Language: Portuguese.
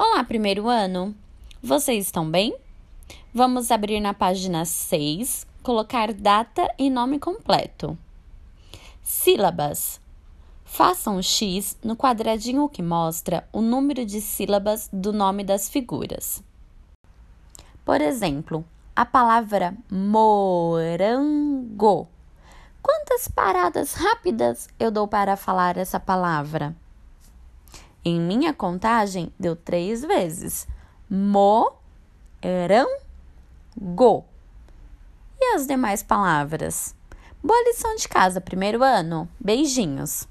Olá, primeiro ano! Vocês estão bem? Vamos abrir na página 6, colocar data e nome completo. Sílabas. Faça um X no quadradinho que mostra o número de sílabas do nome das figuras. Por exemplo, a palavra morango. Quantas paradas rápidas eu dou para falar essa palavra? Em minha contagem, deu três vezes. Mo, eram, go. E as demais palavras? Boa lição de casa, primeiro ano. Beijinhos.